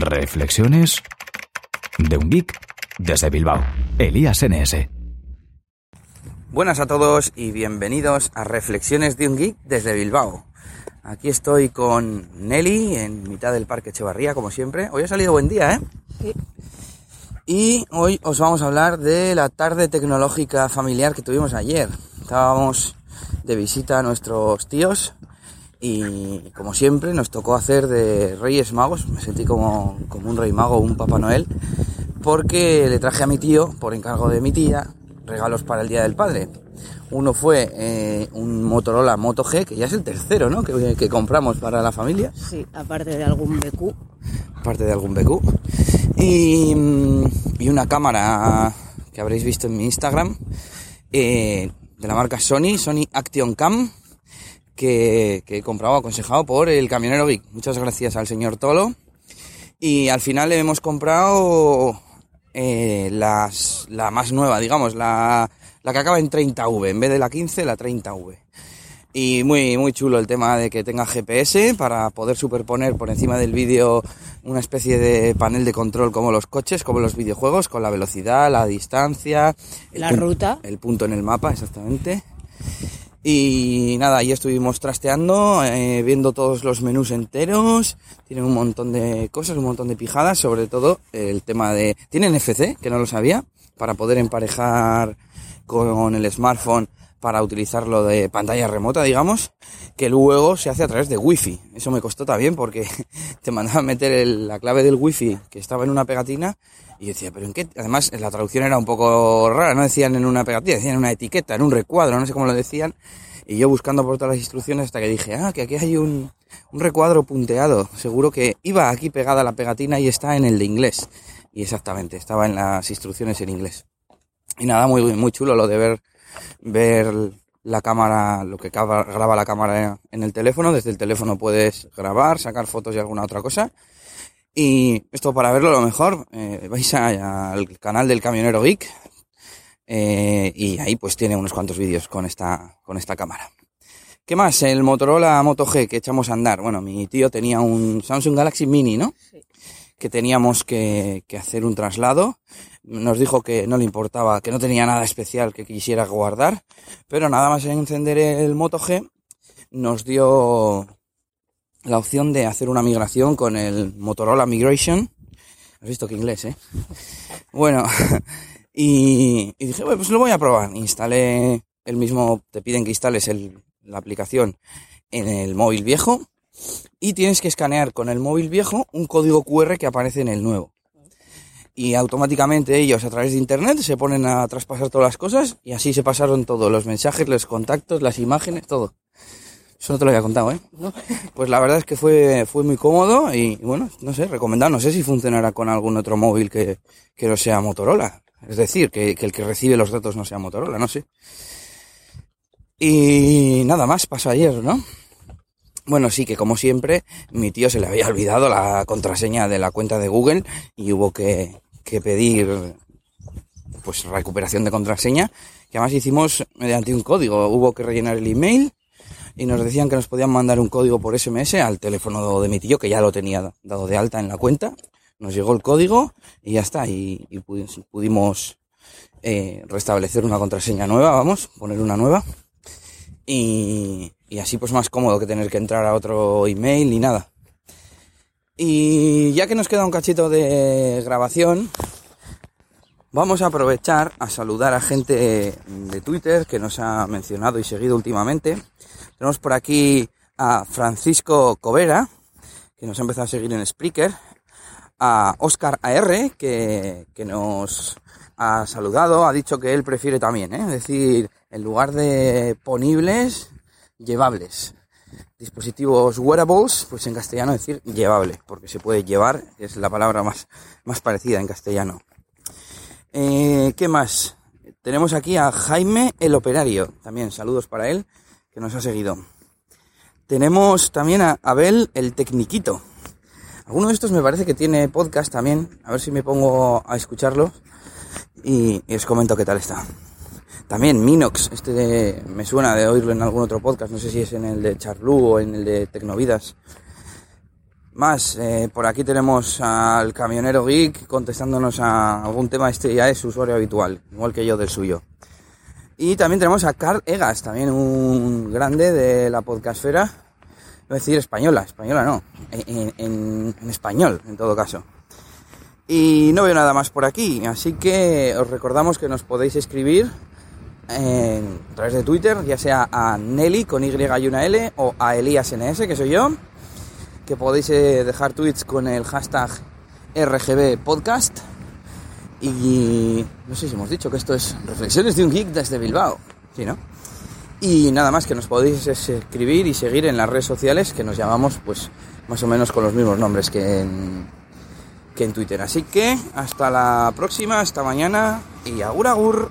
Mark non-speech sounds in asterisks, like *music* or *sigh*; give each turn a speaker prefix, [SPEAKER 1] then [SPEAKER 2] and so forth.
[SPEAKER 1] Reflexiones de un geek desde Bilbao. Elías NS.
[SPEAKER 2] Buenas a todos y bienvenidos a Reflexiones de un geek desde Bilbao. Aquí estoy con Nelly en mitad del Parque Echevarría, como siempre. Hoy ha salido buen día, ¿eh?
[SPEAKER 3] Sí.
[SPEAKER 2] Y hoy os vamos a hablar de la tarde tecnológica familiar que tuvimos ayer. Estábamos de visita a nuestros tíos y como siempre nos tocó hacer de Reyes Magos. Me sentí como, como un Rey Mago, un Papá Noel, porque le traje a mi tío, por encargo de mi tía, regalos para el Día del Padre. Uno fue eh, un Motorola Moto G, que ya es el tercero, ¿no? Que, que compramos para la familia.
[SPEAKER 3] Sí, aparte de algún BQ.
[SPEAKER 2] Aparte de algún BQ. Y, mm, y una cámara que habréis visto en mi Instagram, eh, de la marca Sony, Sony Action Cam, que, que he comprado aconsejado por el camionero Geek. Muchas gracias al señor Tolo. Y al final le hemos comprado eh, las, la más nueva, digamos, la, la que acaba en 30V, en vez de la 15, la 30V. Y muy, muy chulo el tema de que tenga GPS para poder superponer por encima del vídeo una especie de panel de control como los coches, como los videojuegos, con la velocidad, la distancia,
[SPEAKER 3] La ruta.
[SPEAKER 2] El punto en el mapa, exactamente. Y nada, ahí estuvimos trasteando, eh, viendo todos los menús enteros. Tienen un montón de cosas, un montón de pijadas, sobre todo el tema de... Tienen FC, que no lo sabía, para poder emparejar con el smartphone para utilizarlo de pantalla remota, digamos, que luego se hace a través de wifi. Eso me costó también porque *laughs* te mandaban meter la clave del wifi que estaba en una pegatina y decía, pero en qué, además la traducción era un poco rara, no decían en una pegatina, decían en una etiqueta, en un recuadro, no sé cómo lo decían, y yo buscando por todas las instrucciones hasta que dije, ah, que aquí hay un, un recuadro punteado, seguro que iba aquí pegada la pegatina y está en el de inglés. Y exactamente, estaba en las instrucciones en inglés. Y nada, muy, muy chulo lo de ver, ver la cámara, lo que graba la cámara en el teléfono. Desde el teléfono puedes grabar, sacar fotos y alguna otra cosa. Y esto para verlo lo mejor, eh, vais a- al canal del Camionero Geek eh, y ahí pues tiene unos cuantos vídeos con esta, con esta cámara. ¿Qué más? El Motorola Moto G que echamos a andar. Bueno, mi tío tenía un Samsung Galaxy Mini, ¿no?
[SPEAKER 3] Sí.
[SPEAKER 2] Que teníamos que, que hacer un traslado. Nos dijo que no le importaba, que no tenía nada especial que quisiera guardar. Pero nada más encender el Moto G, nos dio la opción de hacer una migración con el Motorola Migration. Has visto que inglés, ¿eh? *laughs* Bueno, *laughs* y, y dije, bueno, pues lo voy a probar. Instalé el mismo, te piden que instales el- la aplicación en el móvil viejo y tienes que escanear con el móvil viejo un código QR que aparece en el nuevo. Y automáticamente ellos a través de internet se ponen a traspasar todas las cosas y así se pasaron todos los mensajes, los contactos, las imágenes, todo. Eso no te lo había contado, ¿eh? Pues la verdad es que fue, fue muy cómodo y bueno, no sé, recomendado. No sé si funcionará con algún otro móvil que, que no sea Motorola. Es decir, que, que el que recibe los datos no sea Motorola, no sé. Y nada más pasó ayer, ¿no? Bueno, sí, que como siempre, mi tío se le había olvidado la contraseña de la cuenta de Google y hubo que, que pedir pues recuperación de contraseña, que además hicimos mediante un código. Hubo que rellenar el email y nos decían que nos podían mandar un código por SMS al teléfono de mi tío, que ya lo tenía dado de alta en la cuenta. Nos llegó el código y ya está, y, y pudi- pudimos eh, restablecer una contraseña nueva, vamos, poner una nueva. Y, y así pues más cómodo que tener que entrar a otro email ni nada. Y ya que nos queda un cachito de grabación, vamos a aprovechar a saludar a gente de Twitter que nos ha mencionado y seguido últimamente. Tenemos por aquí a Francisco Covera, que nos ha empezado a seguir en Spreaker, a Oscar AR, que, que nos ha saludado, ha dicho que él prefiere también, ¿eh? es decir, en lugar de ponibles, llevables. Dispositivos wearables, pues en castellano decir llevable, porque se puede llevar, es la palabra más, más parecida en castellano. Eh, ¿Qué más? Tenemos aquí a Jaime el Operario, también saludos para él, que nos ha seguido. Tenemos también a Abel el Tecniquito. Alguno de estos me parece que tiene podcast también, a ver si me pongo a escucharlo y, y os comento qué tal está. También Minox, este me suena de oírlo en algún otro podcast, no sé si es en el de Charlu o en el de Tecnovidas. Más, eh, por aquí tenemos al camionero geek contestándonos a algún tema, este ya es usuario habitual, igual que yo del suyo. Y también tenemos a Carl Egas, también un grande de la podcastfera, a decir española, española no, en español en todo caso. Y no veo nada más por aquí, así que os recordamos que nos podéis escribir a través de Twitter, ya sea a Nelly con Y y una L o a ElíasNS, que soy yo, que podéis eh, dejar tweets con el hashtag RGB Podcast. Y no sé si hemos dicho que esto es Reflexiones de un Geek desde Bilbao, ¿sí, no? Y nada más que nos podéis escribir y seguir en las redes sociales que nos llamamos pues más o menos con los mismos nombres que en, que en Twitter. Así que hasta la próxima, hasta mañana y agur agur.